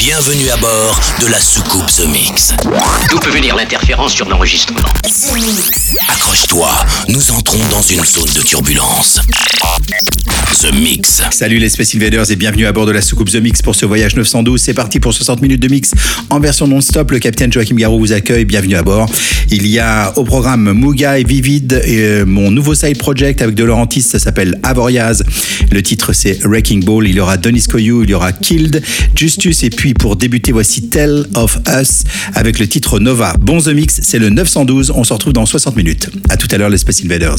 Bienvenue à bord de la soucoupe The Mix. D'où peut venir l'interférence sur l'enregistrement Accroche-toi, nous entrons dans une zone de turbulence. The Mix. Salut les Space Invaders et bienvenue à bord de la soucoupe The Mix pour ce voyage 912. C'est parti pour 60 minutes de mix en version non-stop. Le capitaine Joachim Garou vous accueille. Bienvenue à bord. Il y a au programme Vivid et euh, mon nouveau side project avec De Laurentiis. Ça s'appelle Avoriaz. Le titre c'est Wrecking Ball. Il y aura Denis Koyou, il y aura Killed, Justus et puis pour débuter voici Tell of Us avec le titre Nova. Bon The Mix, c'est le 912. On se retrouve dans 60 minutes. À tout à l'heure les Space Invaders.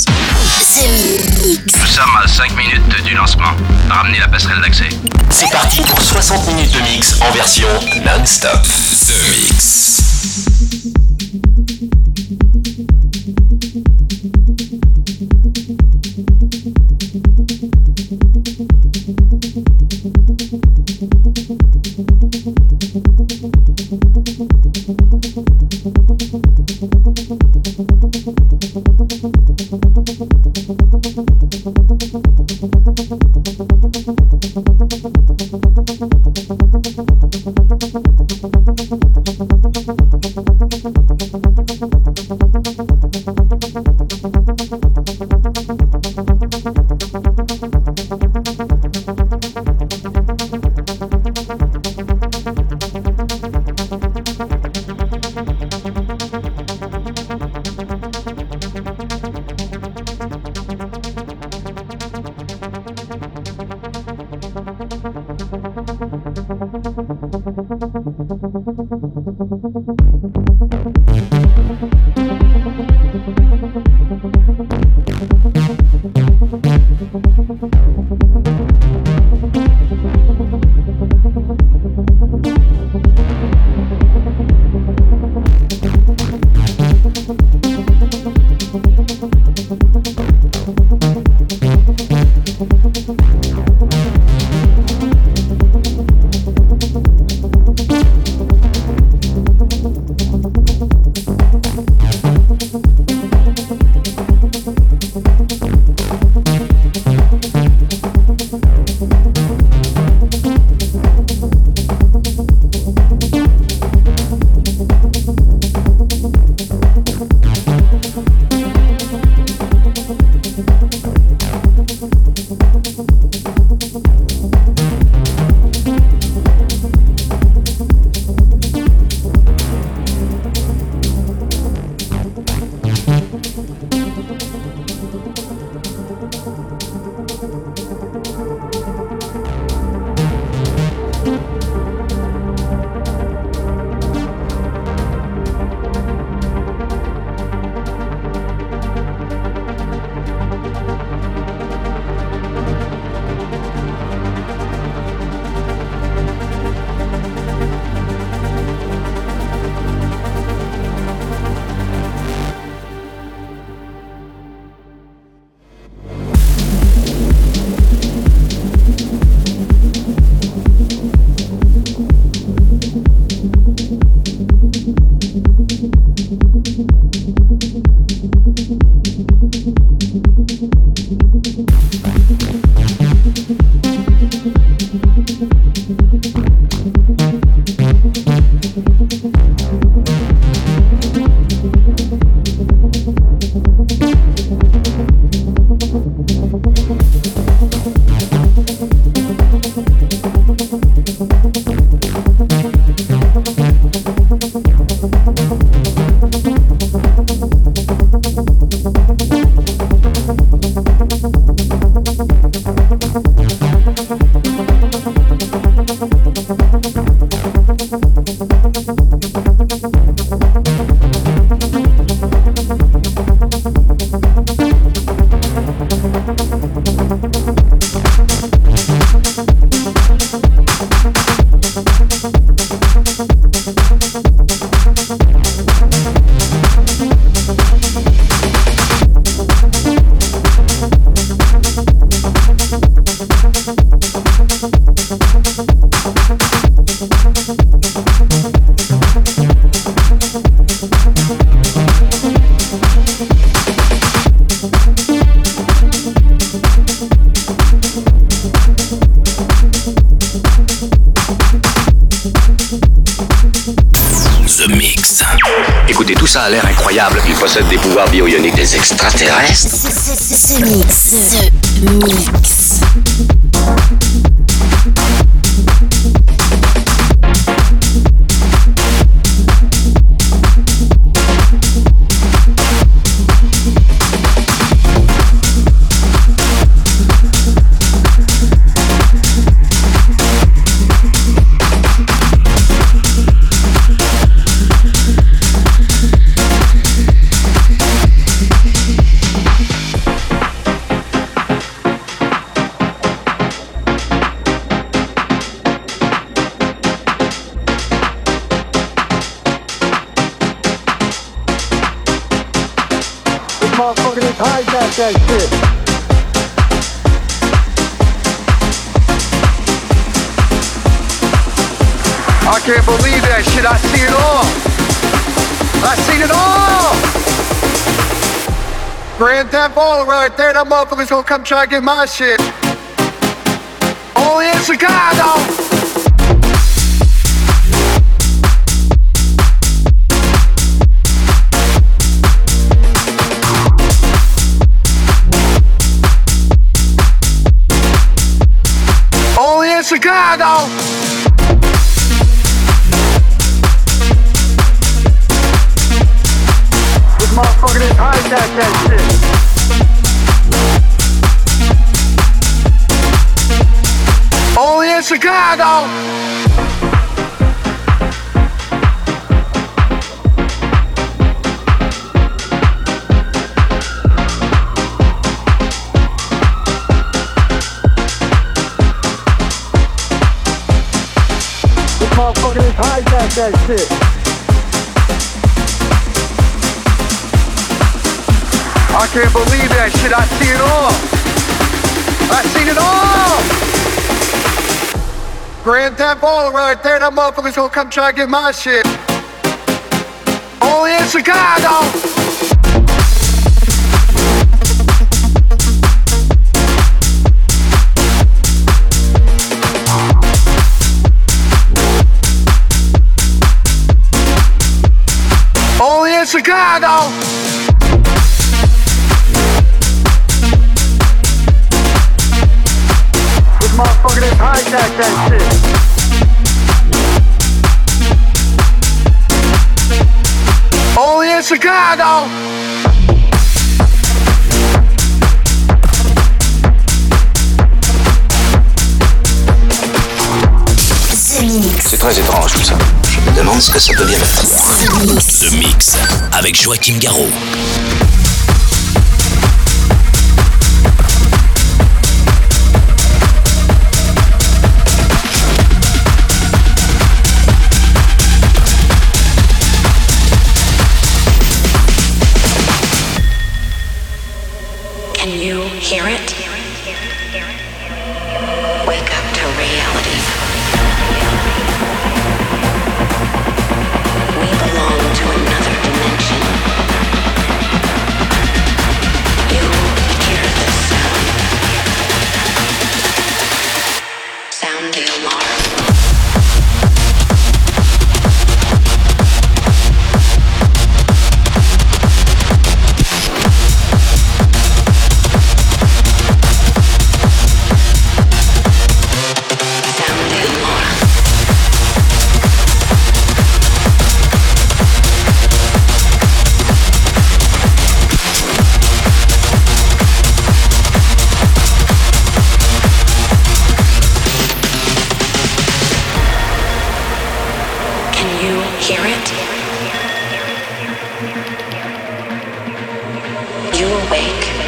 Nous sommes à 5 minutes du lancement. Ramenez la passerelle d'accès. C'est parti pour 60 minutes de mix en version non-stop. The Mix. ありがとうございました。I can't believe that shit. I see it all. I seen it all. Grand Theft Auto right there. That motherfucker's gonna come try and get my shit. Only in Chicago. Chicago. Motherfucker hijack that shit. Only in Chicago. That shit. I can't believe that shit. I see it all. I seen it all. Grand Theft Auto right there. That motherfucker's gonna come try to get my shit. Only in Chicago. In Chicago. This motherfucker didn't hijack that shit. Only in Chicago. C'est très étrange tout ça. Je me demande ce que ça peut bien être. The Mix avec Joachim Garraud. awake.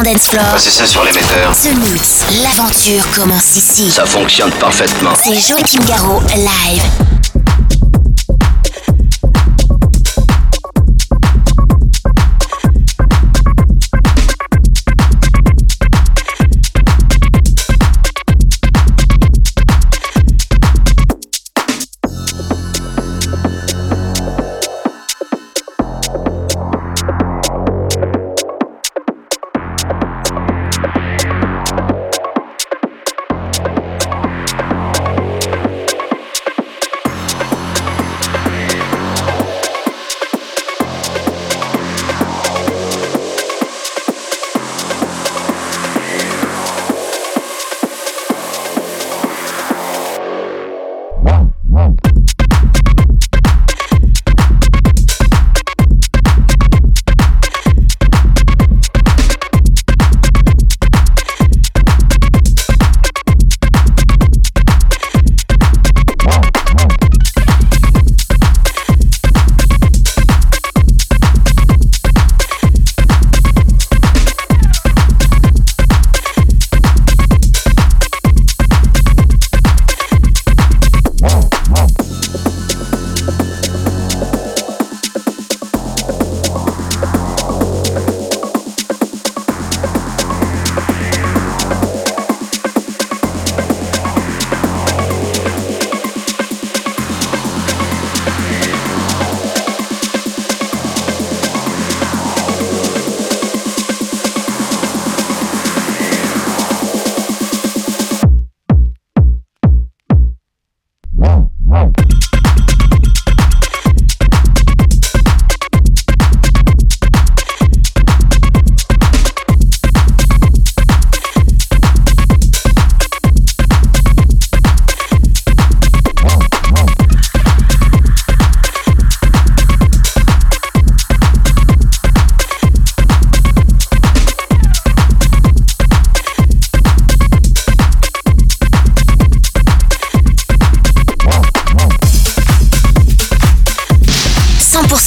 100% dance floor. C'est ça sur l'émetteur. The Mix, l'aventure commence ici. Ça fonctionne parfaitement. C'est Joachim Garraud, live.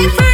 looking for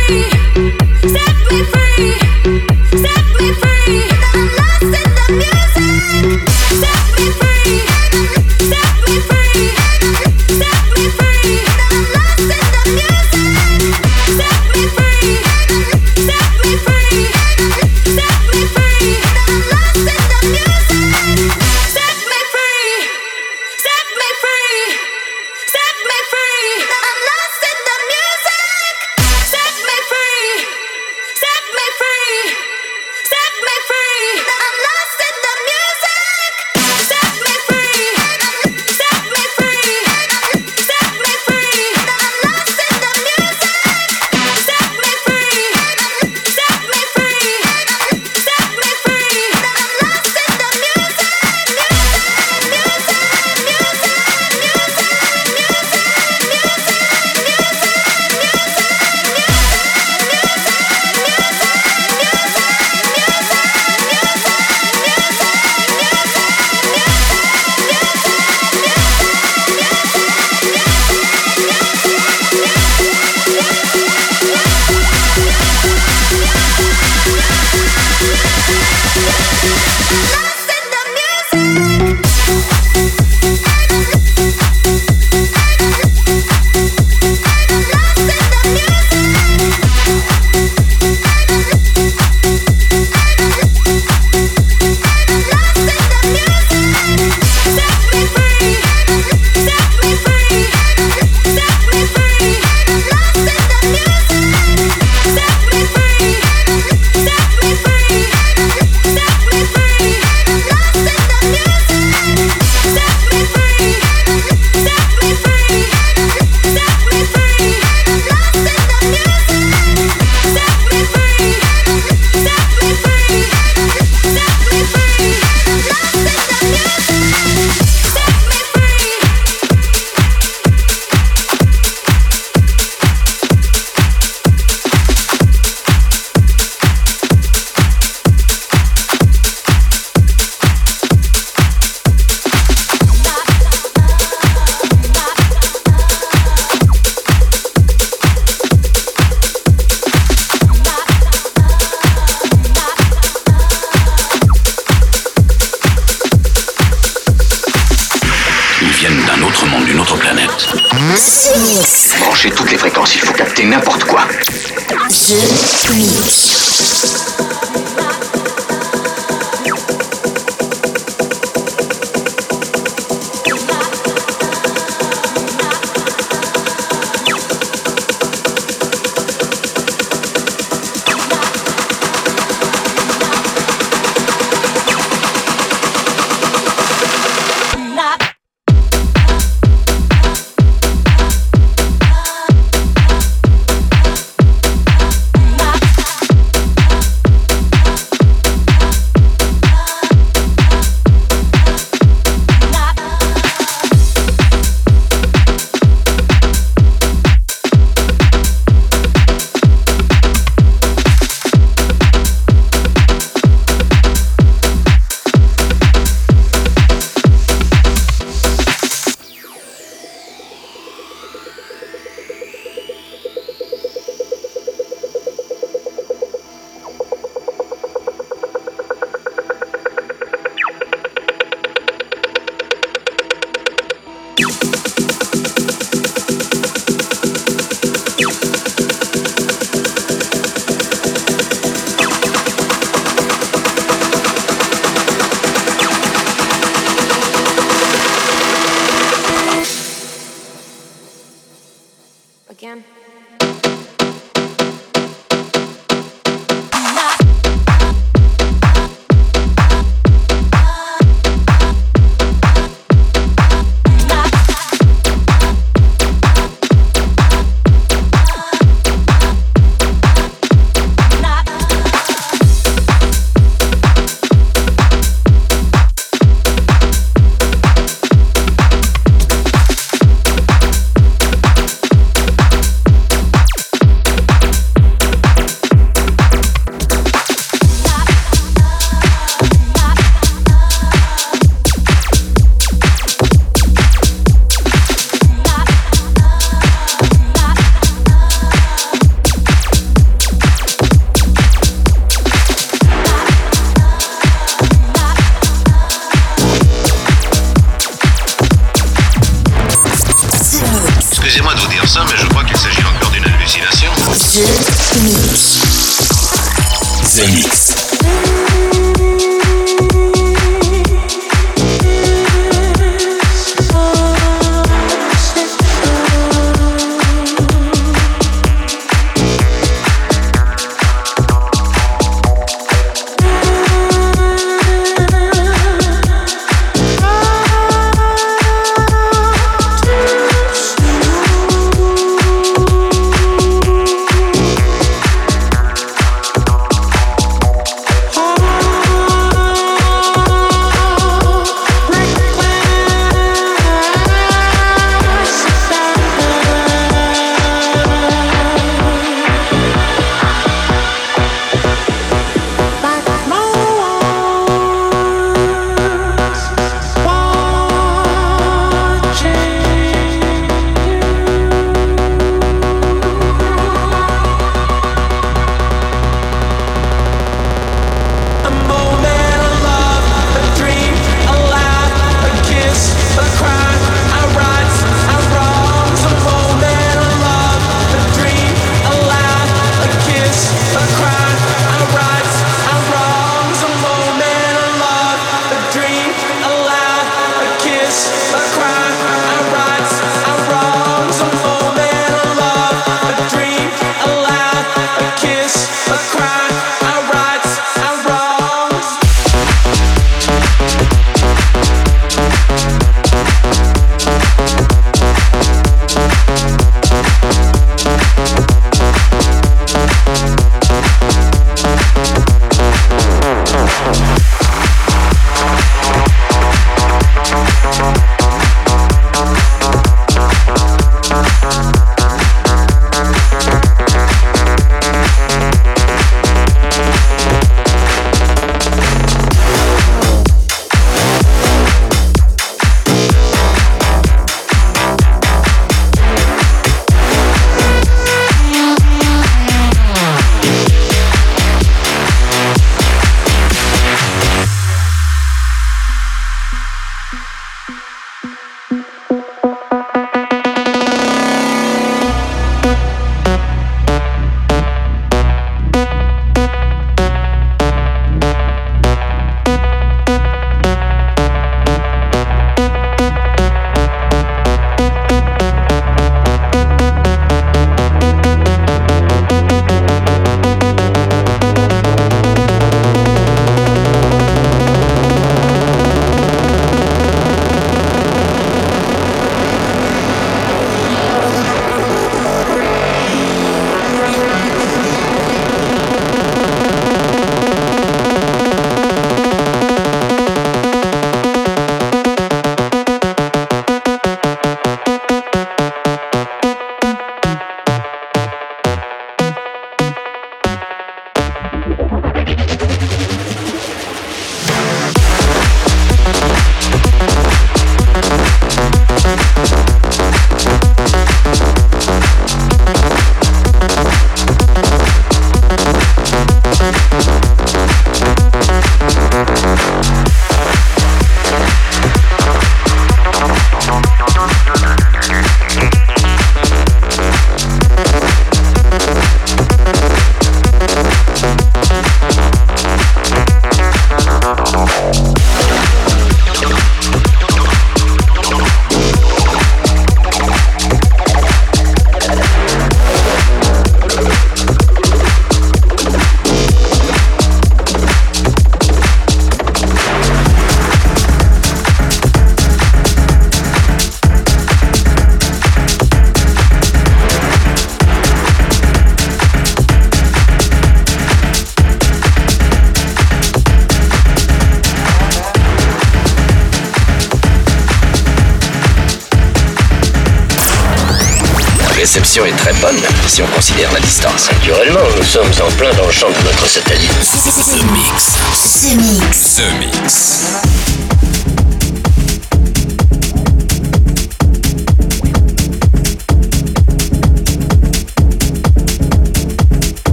est très bonne, si on considère la distance. Naturellement, nous sommes en plein dans le champ de notre satellite. The Mix. The Mix. The Mix.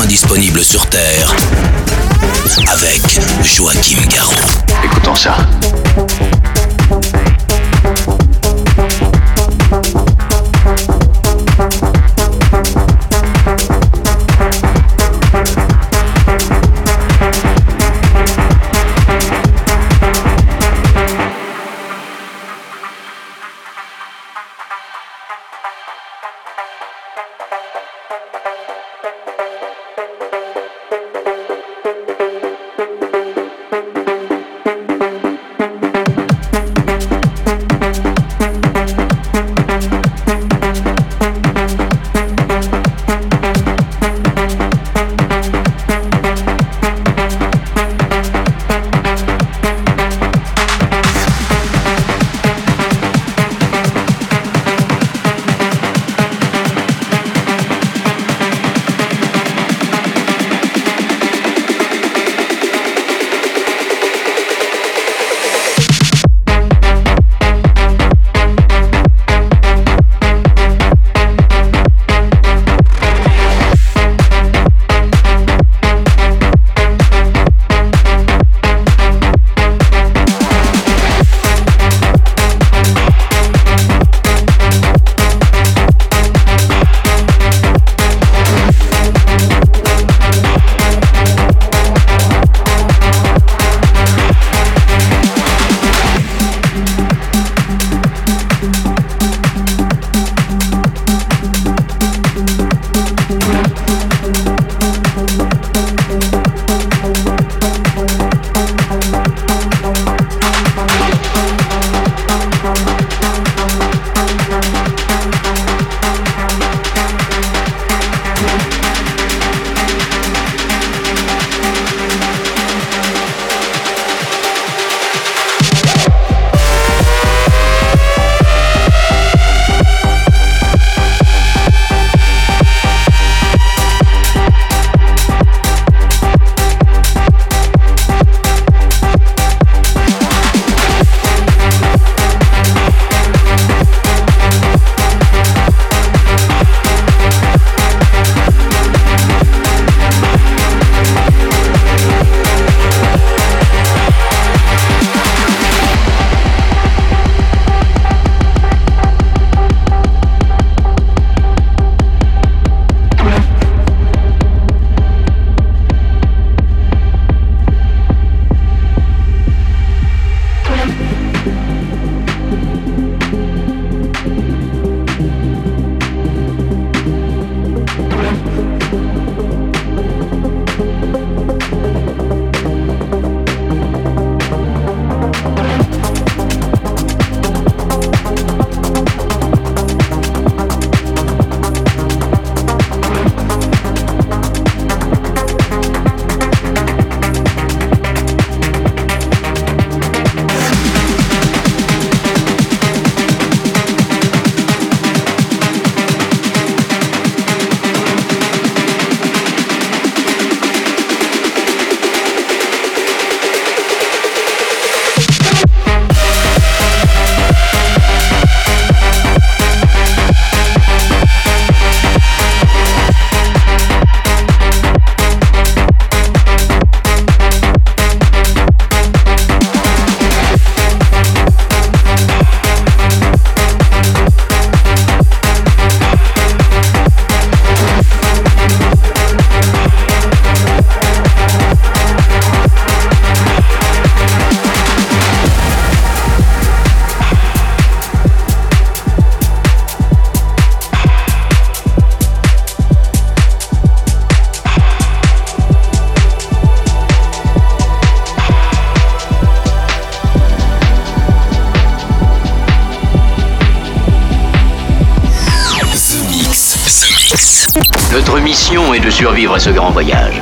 Disponible sur Terre avec Joachim Garraud. Écoutons ça. Survivre à ce grand voyage.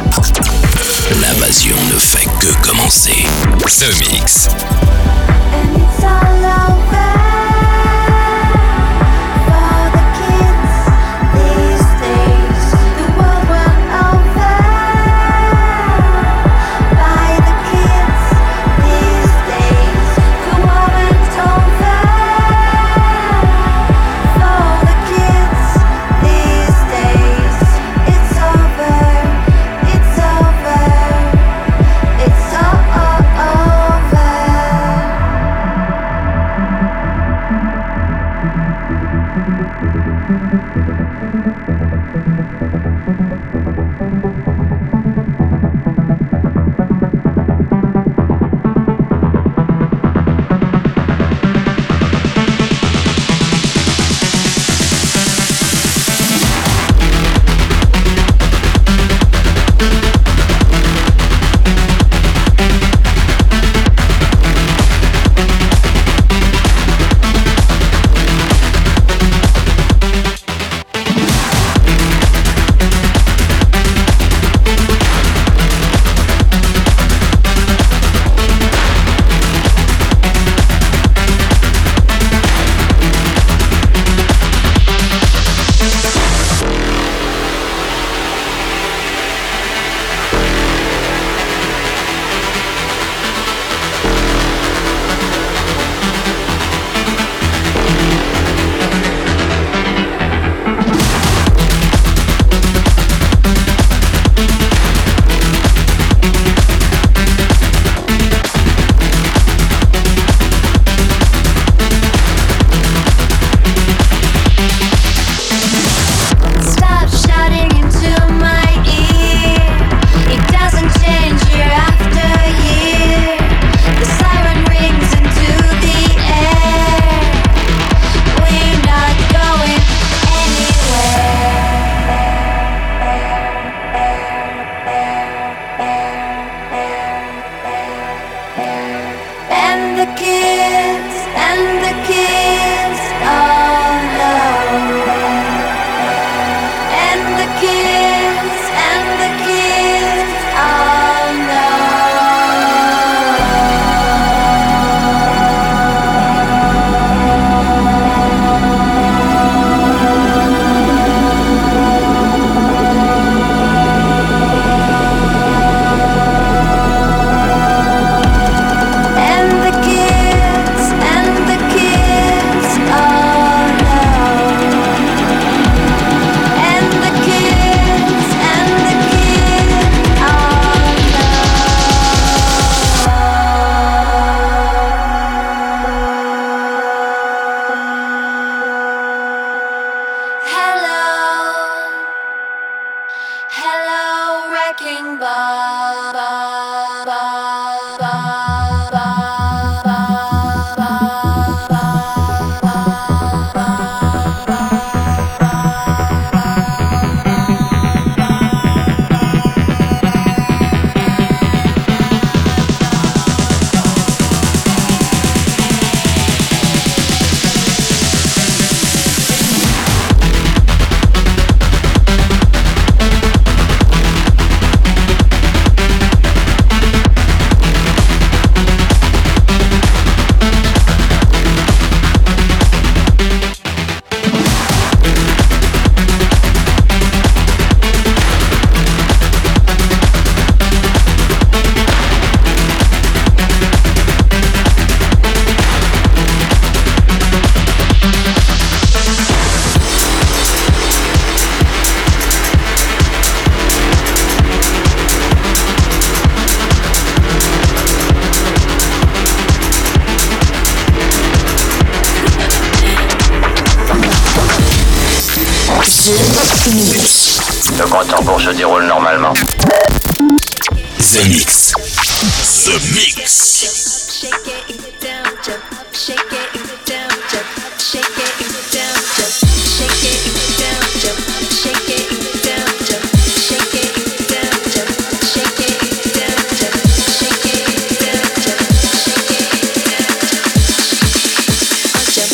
Le compte pour se déroule normalement? The Mix. The Mix.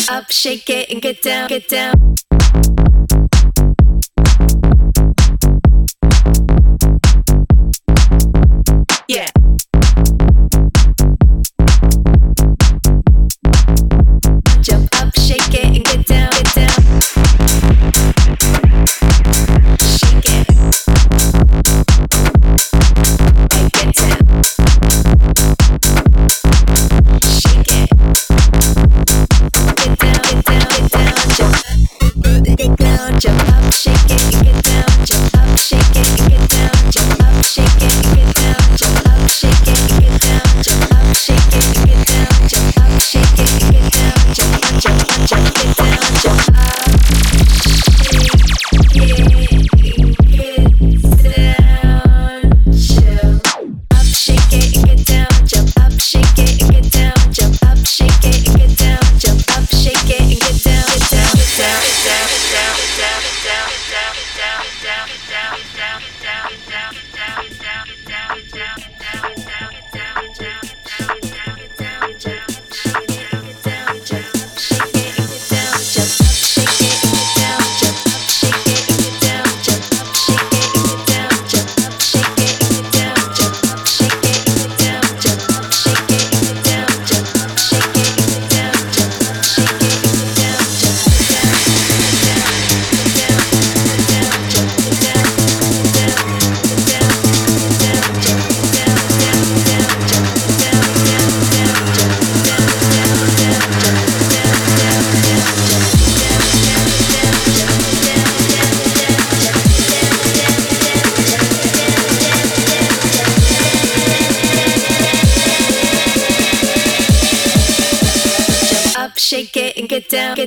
Up, shake it and get down, get down. Get down, get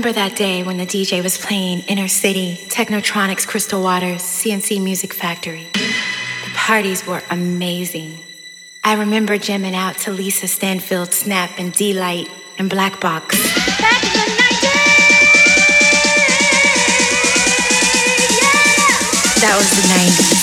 Remember that day when the DJ was playing Inner City, Technotronics, Crystal Waters, CNC Music Factory. The parties were amazing. I remember jamming out to Lisa Stanfield, Snap, and D-Light, and Black Box. Back in the 90s! Yeah! That was the 90s.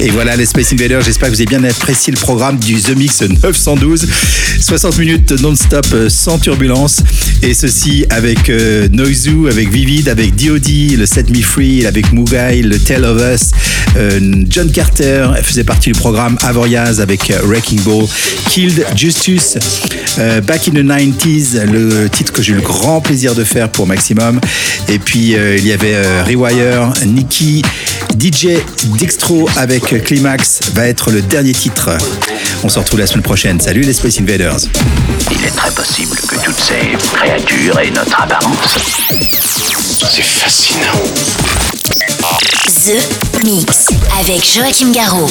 Et voilà les Space Invaders, j'espère que vous avez bien apprécié le programme du The Mix 912. 60 minutes non-stop euh, sans turbulence. Et ceci avec euh, Noizu, avec Vivid, avec D.O.D., le Set Me Free, avec Mugai, le Tell of Us, euh, John Carter faisait partie du programme Avoriaz avec Wrecking Ball, Killed Justus, Back in the 90s, le titre que j'ai eu le grand plaisir de faire pour Maximum. Et puis il y avait Rewire, Nicky, DJ Dextro avec Climax va être le dernier titre. On se retrouve la semaine prochaine. Salut les Space Invaders. Il est très possible que toutes ces créatures aient notre apparence. C'est fascinant. The Mix avec Joachim Garraud.